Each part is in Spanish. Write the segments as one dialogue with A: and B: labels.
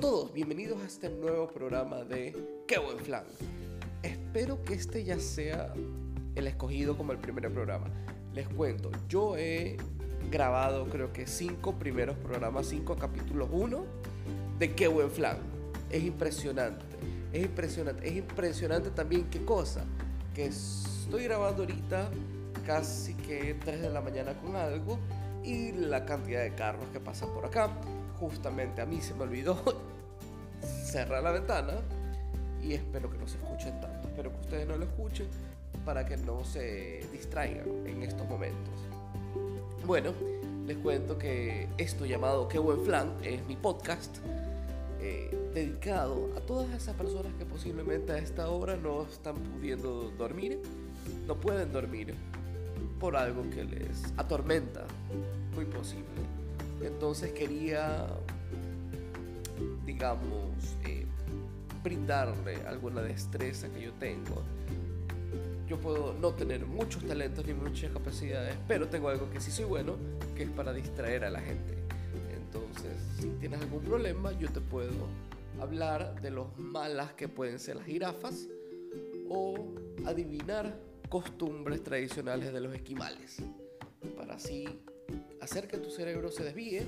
A: todos, bienvenidos a este nuevo programa de Qué buen flan. Espero que este ya sea el escogido como el primer programa. Les cuento, yo he grabado creo que cinco primeros programas, cinco capítulos, uno de Qué buen flan. Es impresionante, es impresionante, es impresionante también qué cosa, que estoy grabando ahorita casi que 3 de la mañana con algo y la cantidad de carros que pasan por acá justamente a mí se me olvidó cerrar la ventana y espero que no se escuchen tanto. Espero que ustedes no lo escuchen para que no se distraigan en estos momentos. Bueno, les cuento que esto llamado Qué buen flan es mi podcast eh, dedicado a todas esas personas que posiblemente a esta hora no están pudiendo dormir, no pueden dormir por algo que les atormenta, muy posible entonces quería, digamos, eh, brindarle alguna destreza que yo tengo. Yo puedo no tener muchos talentos ni muchas capacidades, pero tengo algo que sí soy bueno, que es para distraer a la gente. Entonces, si tienes algún problema, yo te puedo hablar de los malas que pueden ser las jirafas o adivinar costumbres tradicionales de los esquimales, para así hacer que tu cerebro se desvíe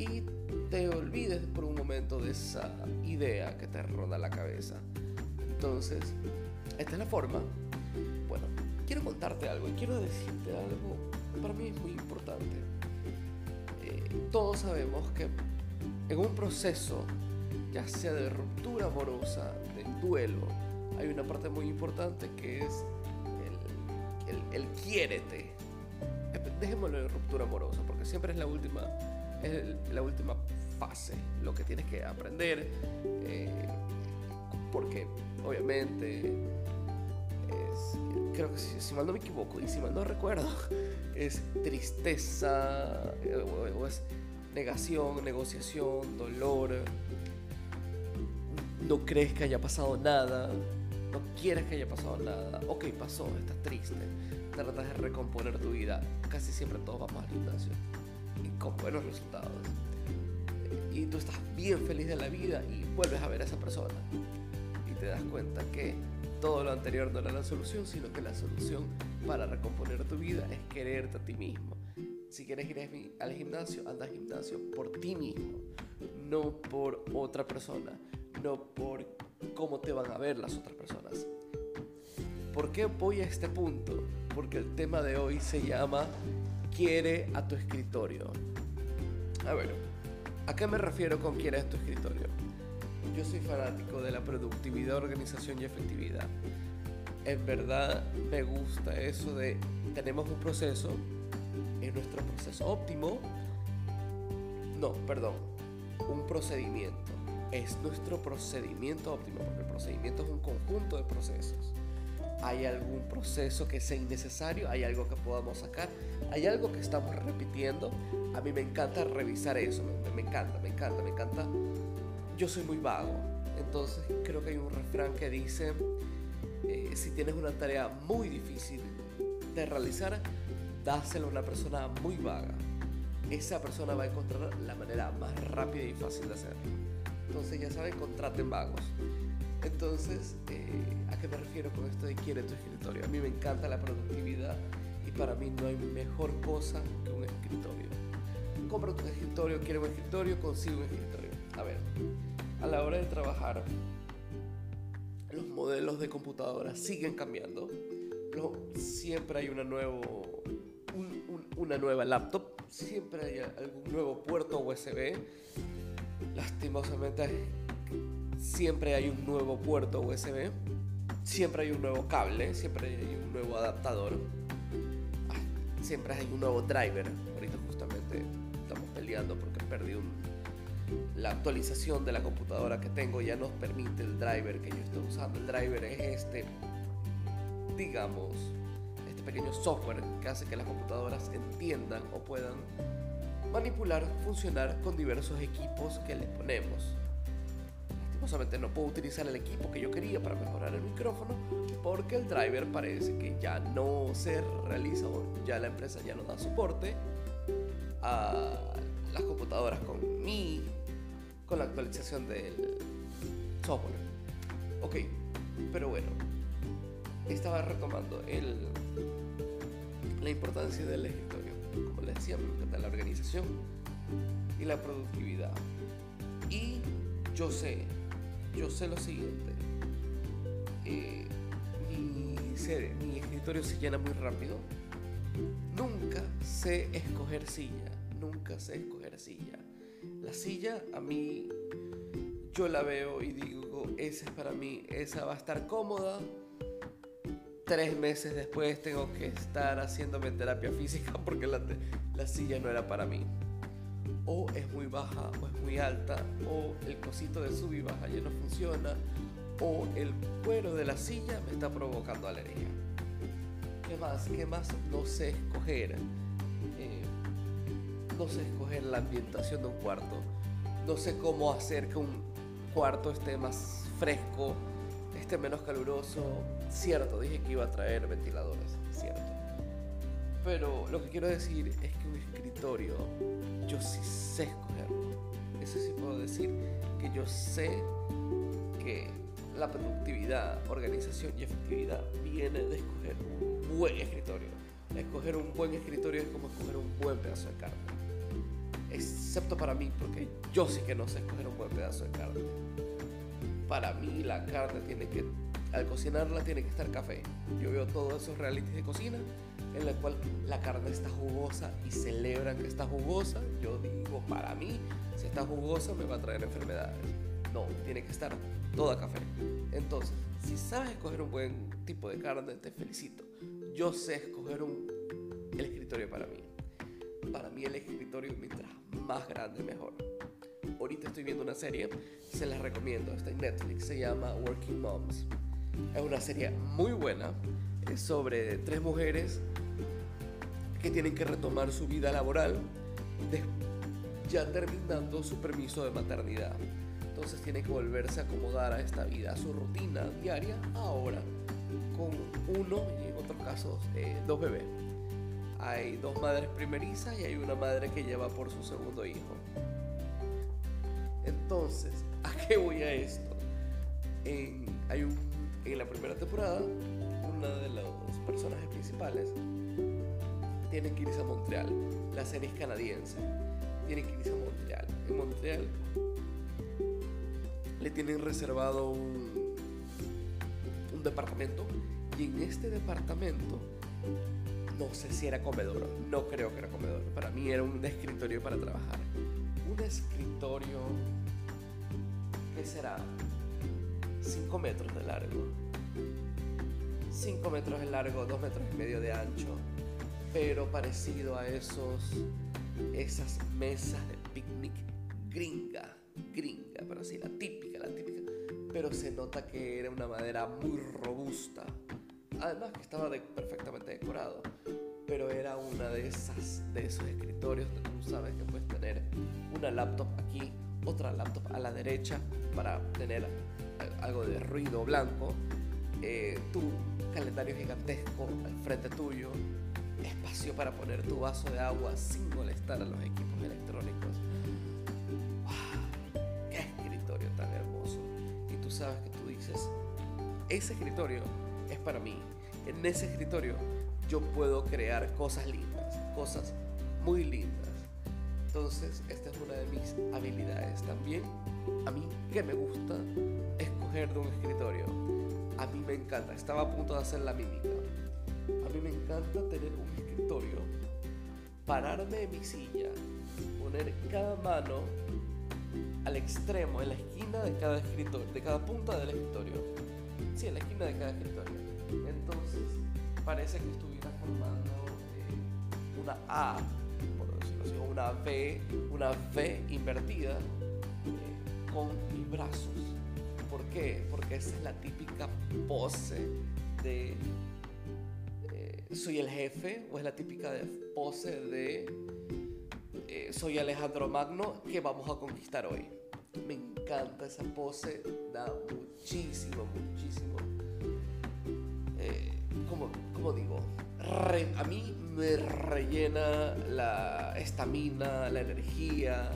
A: y te olvides por un momento de esa idea que te ronda la cabeza. Entonces, esta es la forma. Bueno, quiero contarte algo y quiero decirte algo para mí es muy importante. Eh, todos sabemos que en un proceso, ya sea de ruptura amorosa, de duelo, hay una parte muy importante que es el, el, quiérete dejémoslo en ruptura amorosa, porque siempre es la última, es la última fase, lo que tienes que aprender, eh, porque obviamente creo que si, mal no me equivoco y si mal no recuerdo, es tristeza eh, es negación, negociación, dolor, no crees que haya pasado nada, no quieres que haya pasado nada, ok, pasó, estás triste tratas de recomponer tu vida, casi siempre todos vamos al gimnasio con buenos resultados. Y tú estás bien feliz de la vida y vuelves a ver a esa persona y te das cuenta que todo lo anterior no era la solución, sino que la solución para recomponer tu vida es quererte a ti mismo. Si quieres ir al gimnasio, anda al gimnasio por ti mismo, no por otra persona, no por cómo te van a ver las otras personas. ¿Por qué voy a este punto? Porque el tema de hoy se llama Quiere a tu escritorio. A ver, ¿a qué me refiero con quiere a tu escritorio? Yo soy fanático de la productividad, organización y efectividad. En verdad me gusta eso de tenemos un proceso, es nuestro proceso óptimo. No, perdón, un procedimiento. Es nuestro procedimiento óptimo, porque el procedimiento es un conjunto de procesos hay algún proceso que sea innecesario, hay algo que podamos sacar, hay algo que estamos repitiendo. A mí me encanta revisar eso, me, encanta, me encanta, me encanta. Yo soy muy vago, entonces creo que hay un refrán que dice, eh, si tienes una tarea muy difícil de realizar, dáselo a una persona muy vaga. Esa persona va a encontrar la manera más rápida y fácil de hacerlo. Entonces ya saben, contraten vagos. Entonces, eh, ¿a qué me refiero con esto de quiere tu escritorio? A mí me encanta la productividad y para mí no hay mejor cosa que un escritorio. Compra tu escritorio, quiere un escritorio, consigue un escritorio. A ver, a la hora de trabajar, los modelos de computadoras siguen cambiando. siempre hay una, nuevo, una nueva laptop, siempre hay algún nuevo puerto USB. Lastimosamente siempre hay un nuevo puerto USB, siempre hay un nuevo cable, siempre hay un nuevo adaptador, siempre hay un nuevo driver. Ahorita justamente estamos peleando porque perdí la actualización de la computadora que tengo ya nos permite el driver que yo estoy usando. El driver es este, digamos, este pequeño software que hace que las computadoras entiendan o puedan manipular, funcionar con diversos equipos que le ponemos solamente no puedo utilizar el equipo que yo quería para mejorar el micrófono porque el driver parece que ya no se realiza ya la empresa ya no da soporte a las computadoras con mi con la actualización del software. Ok, pero bueno, estaba retomando el, la importancia del escritorio. Como les decía, me encanta la organización y la productividad. Y yo sé, yo sé lo siguiente. Eh, mi, mi escritorio se llena muy rápido. Nunca sé escoger silla. Nunca sé escoger silla. La silla a mí, yo la veo y digo, esa es para mí, esa va a estar cómoda. Tres meses después tengo que estar haciéndome terapia física porque la, la silla no era para mí o es muy baja o es muy alta, o el cosito de sub y baja ya no funciona, o el cuero de la silla me está provocando alergia. ¿Qué más? ¿Qué más? No sé escoger. Eh, no sé escoger la ambientación de un cuarto. No sé cómo hacer que un cuarto esté más fresco, esté menos caluroso. Cierto, dije que iba a traer ventiladores. Pero lo que quiero decir es que un escritorio yo sí sé escogerlo. Eso sí puedo decir que yo sé que la productividad, organización y efectividad viene de escoger un buen escritorio. Escoger un buen escritorio es como escoger un buen pedazo de carne. Excepto para mí, porque yo sí que no sé escoger un buen pedazo de carne. Para mí la carne tiene que, al cocinarla tiene que estar café. Yo veo todos esos realities de cocina en la cual la carne está jugosa y celebran que está jugosa, yo digo, para mí, si está jugosa me va a traer enfermedades. No, tiene que estar toda café. Entonces, si sabes escoger un buen tipo de carne, te felicito. Yo sé escoger un, el escritorio para mí. Para mí el escritorio, mientras más grande, mejor. Ahorita estoy viendo una serie, se las recomiendo, está en Netflix, se llama Working Moms. Es una serie muy buena, es sobre tres mujeres que tienen que retomar su vida laboral ya terminando su permiso de maternidad. Entonces tienen que volverse a acomodar a esta vida, a su rutina diaria, ahora con uno y en otros casos eh, dos bebés. Hay dos madres primerizas y hay una madre que lleva por su segundo hijo. Entonces, ¿a qué voy a esto? Hay en la primera temporada, una de los personajes principales tienen que irse a Montreal. La serie es canadiense. Tienen que irse a Montreal. En Montreal le tienen reservado un, un departamento y en este departamento no sé si era comedor, no creo que era comedor. Para mí era un escritorio para trabajar. Un escritorio que será 5 metros de largo, 5 metros de largo, 2 metros y medio de ancho, pero parecido a esos, esas mesas de picnic gringa, gringa, pero así, la típica, la típica. Pero se nota que era una madera muy robusta. Además que estaba perfectamente decorado. Pero era una de esas, de esos escritorios donde tú sabes que puedes tener una laptop aquí, otra laptop a la derecha para tener algo de ruido blanco, eh, tu calendario gigantesco al frente tuyo, espacio para poner tu vaso de agua sin molestar a los equipos electrónicos. ¡Wow! ¡Qué escritorio tan hermoso! Y tú sabes que tú dices, ese escritorio es para mí. En ese escritorio yo puedo crear cosas lindas, cosas muy lindas. Entonces, esta es una de mis habilidades también. A mí que me gusta escoger de un escritorio. A mí me encanta. Estaba a punto de hacer la mímica a mí me encanta tener un escritorio, pararme de mi silla, poner cada mano al extremo, en la esquina de cada escritorio, de cada punta del escritorio. Sí, en la esquina de cada escritorio. Entonces, parece que estuviera formando eh, una A, por decirlo así, una V, una V invertida eh, con mis brazos. ¿Por qué? Porque esa es la típica pose de soy el jefe o es la típica pose de eh, soy Alejandro Magno que vamos a conquistar hoy. Me encanta esa pose, da muchísimo, muchísimo. Eh, como, digo, a mí me rellena la estamina, la energía,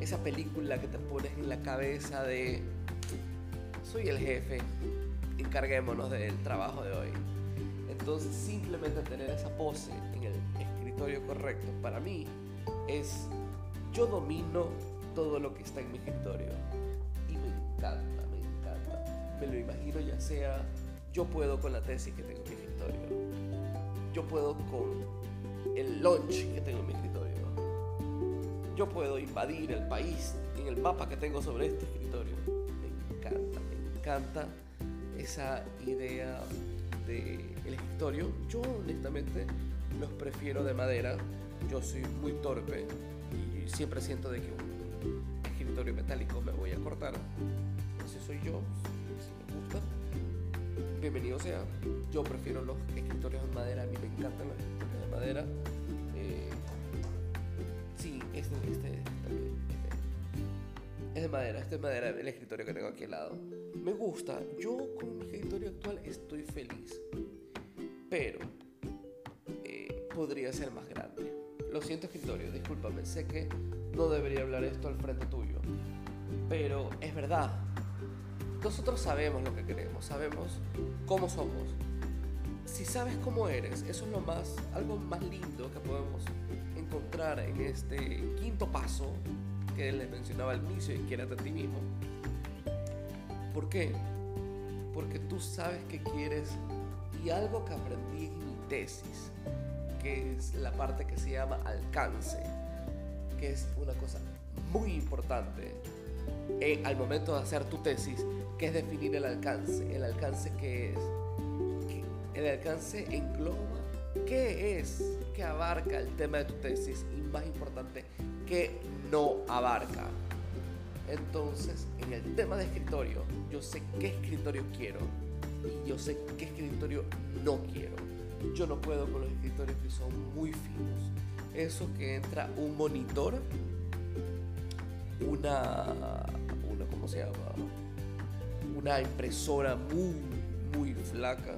A: esa película que te pones en la cabeza de soy el jefe, encarguémonos del trabajo de hoy. Entonces simplemente tener esa pose en el escritorio correcto para mí es yo domino todo lo que está en mi escritorio y me encanta, me encanta. Me lo imagino ya sea yo puedo con la tesis que tengo en mi escritorio, yo puedo con el lunch que tengo en mi escritorio, yo puedo invadir el país en el mapa que tengo sobre este escritorio. Me encanta, me encanta esa idea del escritorio. Yo honestamente los prefiero de madera. Yo soy muy torpe y siempre siento de que un escritorio metálico me voy a cortar. Ese soy yo, si me gusta. Bienvenido sea. Yo prefiero los escritorios de madera. A mí me encantan los escritorios de madera. Eh, sí, este, este, es de madera. Este es de madera el escritorio que tengo aquí al lado. Me gusta. Yo con mi escritorio actual estoy feliz. Pero eh, podría ser más grande. Lo siento escritorio, discúlpame. Sé que no debería hablar esto al frente tuyo. Pero es verdad. Nosotros sabemos lo que queremos, sabemos cómo somos. Si sabes cómo eres, eso es lo más, algo más lindo que podemos encontrar en este quinto paso que les mencionaba al inicio quiérate a ti mismo. ¿Por qué? Porque tú sabes que quieres y algo que aprendí en mi tesis, que es la parte que se llama alcance, que es una cosa muy importante al momento de hacer tu tesis, que es definir el alcance. El alcance que es, el alcance engloba qué es, qué abarca el tema de tu tesis y más importante, qué no abarca. Entonces, en el tema de escritorio, yo sé qué escritorio quiero y yo sé qué escritorio no quiero. Yo no puedo con los escritorios que son muy finos. Eso que entra un monitor, una, una ¿cómo se llama? Una impresora muy, muy flaca.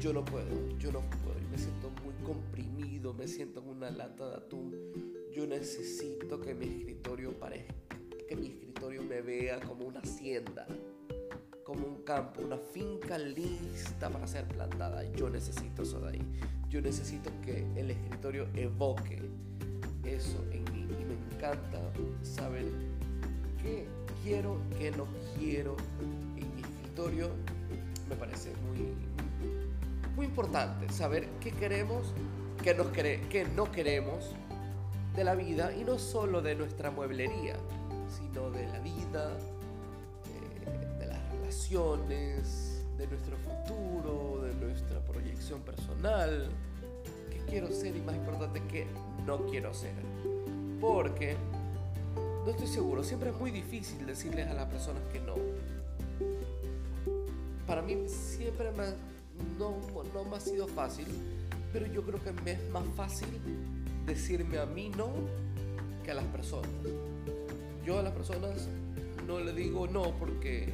A: Yo no puedo, yo no puedo. me siento muy comprimido, me siento en una lata de atún. Yo necesito que mi escritorio parezca, que mi escritorio me vea como una hacienda como un campo, una finca lista para ser plantada. Yo necesito eso de ahí. Yo necesito que el escritorio evoque eso en mí. Y me encanta saber qué quiero, qué no quiero en mi escritorio. Me parece muy, muy importante saber qué queremos, qué, nos qué no queremos de la vida y no solo de nuestra mueblería, sino de la vida, de nuestro futuro, de nuestra proyección personal, qué quiero ser y más importante, qué no quiero ser. Porque no estoy seguro, siempre es muy difícil decirles a las personas que no. Para mí siempre no, no me ha sido fácil, pero yo creo que me es más fácil decirme a mí no que a las personas. Yo a las personas no le digo no porque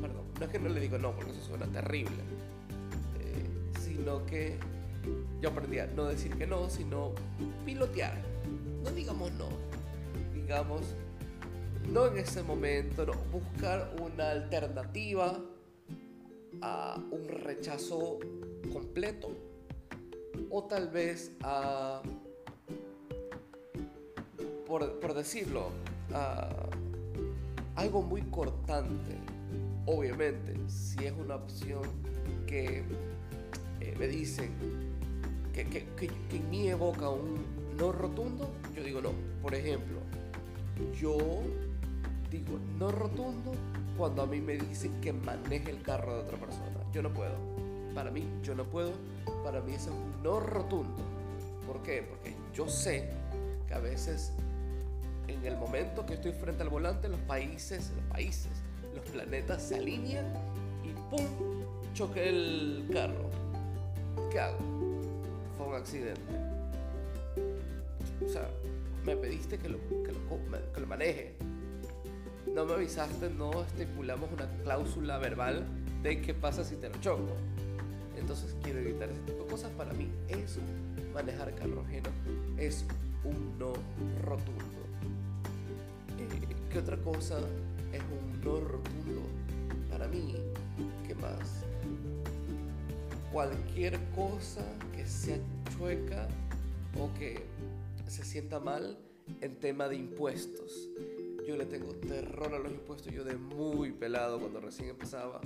A: perdón, no es que no le digo no porque eso suena terrible, eh, sino que yo aprendí a no decir que no, sino pilotear. No digamos no, digamos no en ese momento, no, buscar una alternativa a un rechazo completo o tal vez a, por, decirlo, a algo muy cortante Obviamente, si es una opción que eh, me dicen que, que, en evoca un no rotundo, yo digo no. Por ejemplo, yo digo no rotundo cuando a mí me dicen que maneje el carro de otra persona. Yo no puedo. Para mí, yo no puedo. Para mí es un no rotundo. ¿Por qué? Porque yo sé que a veces en el momento que estoy frente al volante, los países, los países los planetas se alinean y ¡pum! choque el carro. ¿Qué hago? Fue un accidente. O sea, me pediste que lo, que lo, que lo maneje. No me avisaste, no estipulamos una cláusula verbal de qué pasa si te lo choco. Entonces quiero evitar ese tipo de cosas. Para mí eso, manejar carro ajeno, es un no rotundo. ¿Qué otra cosa es un no rotundo para mí? ¿Qué más? Cualquier cosa que sea chueca o que se sienta mal en tema de impuestos. Yo le tengo terror a los impuestos, yo de muy pelado cuando recién empezaba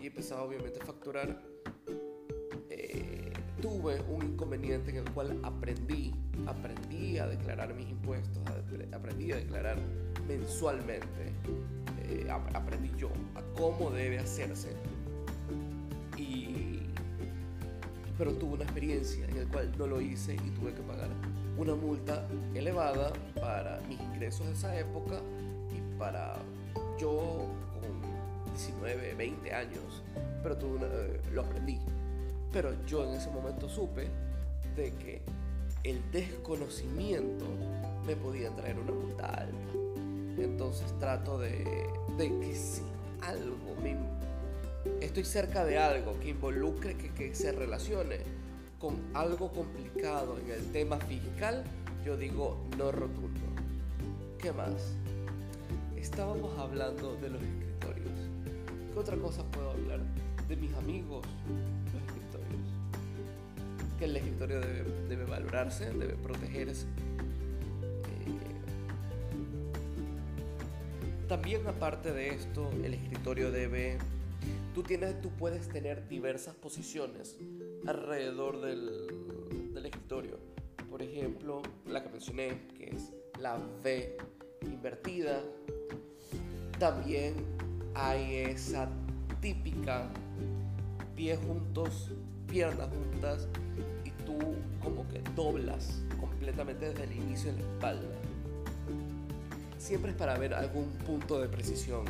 A: y empezaba obviamente a facturar, eh, tuve un inconveniente en el cual aprendí, aprendí a declarar mis impuestos, aprendí a declarar mensualmente, eh, aprendí yo a cómo debe hacerse. Y, pero tuve una experiencia en la cual no lo hice y tuve que pagar una multa elevada para mis ingresos de esa época y para yo con 19, 20 años, pero tú, eh, lo aprendí. Pero yo en ese momento supe de que el desconocimiento me podía traer una multa alta. Entonces trato de, que si algo me, estoy cerca de algo que involucre, que, se relacione con algo complicado en el tema fiscal, yo digo no rotundo. ¿Qué más? Estábamos hablando de los escritorios. ¿Qué otra cosa puedo hablar? De mis amigos. Que el escritorio debe, valorarse, debe protegerse. Eh, también aparte de esto, el escritorio debe... Tú, tienes, tú puedes tener diversas posiciones alrededor del, del escritorio. Por ejemplo, la que mencioné, que es la V invertida. También hay esa típica pies juntos, piernas juntas y tú como que doblas completamente desde el inicio de la espalda. Siempre es para ver algún punto de precisión,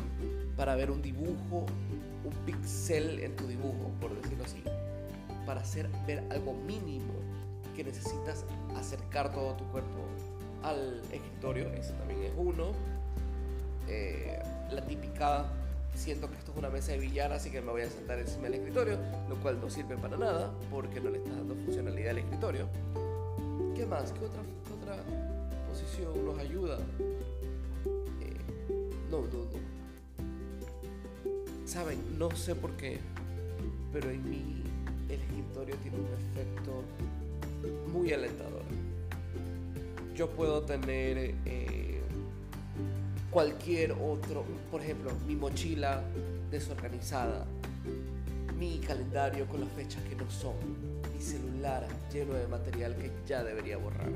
A: para ver un dibujo, un pixel en tu dibujo, por decirlo así para hacer ver algo mínimo que necesitas acercar todo tu cuerpo al escritorio, ese también es uno. Eh, la típica, siento que esto es una mesa de billar, así que me voy a sentar encima del escritorio, lo cual no sirve para nada porque no le está dando funcionalidad al escritorio. ¿Qué más? ¿Qué otra, otra posición nos ayuda? Eh, no, no, no. Saben, no sé por qué, pero en mi el escritorio tiene un efecto muy alentador. Yo puedo tener eh, cualquier otro, por ejemplo, mi mochila desorganizada, mi calendario con las fechas que no son, mi celular lleno de material que ya debería borrar.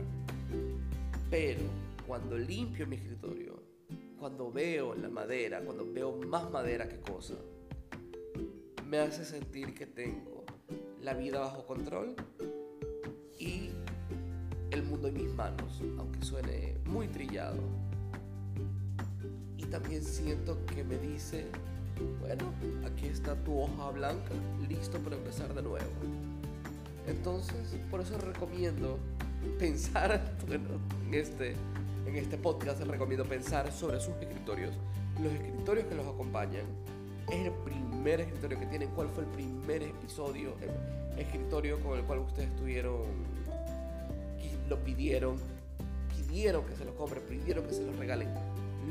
A: Pero cuando limpio mi escritorio, cuando veo la madera, cuando veo más madera que cosa, me hace sentir que tengo la vida bajo control y el mundo en mis manos, aunque suene muy trillado. También siento que me dice, bueno, aquí está tu hoja blanca, listo para empezar de nuevo. Entonces, por eso recomiendo pensar, bueno, en este, en este podcast recomiendo pensar sobre sus escritorios, los escritorios que los acompañan, es el primer escritorio que tienen, cuál fue el primer episodio, el escritorio con el cual ustedes tuvieron, lo pidieron, pidieron que se lo compren, pidieron que se lo regalen,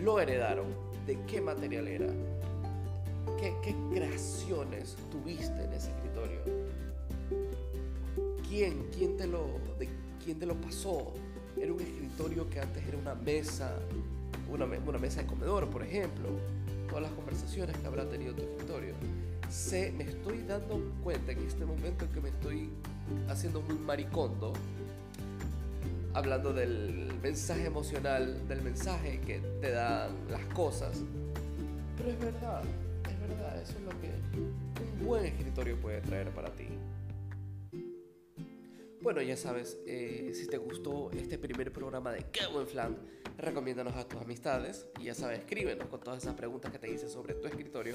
A: lo heredaron, de qué material era, qué, creaciones tuviste en ese escritorio, quién, quién te lo, quién te lo pasó, era un escritorio que antes era una mesa, una, una mesa de comedor, por ejemplo. Todas las conversaciones que habrá tenido tu escritorio. Sé, me estoy dando cuenta en este momento en que me estoy haciendo muy maricondo, hablando del mensaje emocional, del mensaje que te dan las cosas. Pero es verdad, es verdad, eso es lo que un buen escritorio puede traer para ti. Bueno, ya sabes, eh, si te gustó este primer programa de Qué buen flan, recomiéndanos a tus amistades y ya sabes, escríbenos con todas esas preguntas que te hice sobre tu escritorio.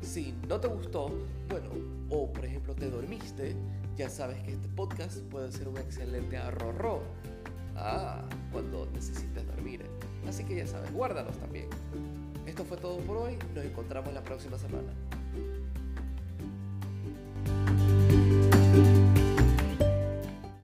A: Si no te gustó, bueno, o por ejemplo te dormiste, ya sabes que este podcast puede ser un excelente arrorro. Ah, cuando necesites dormir. Así que ya sabes, guárdalos también. Esto fue todo por hoy, nos encontramos la próxima semana.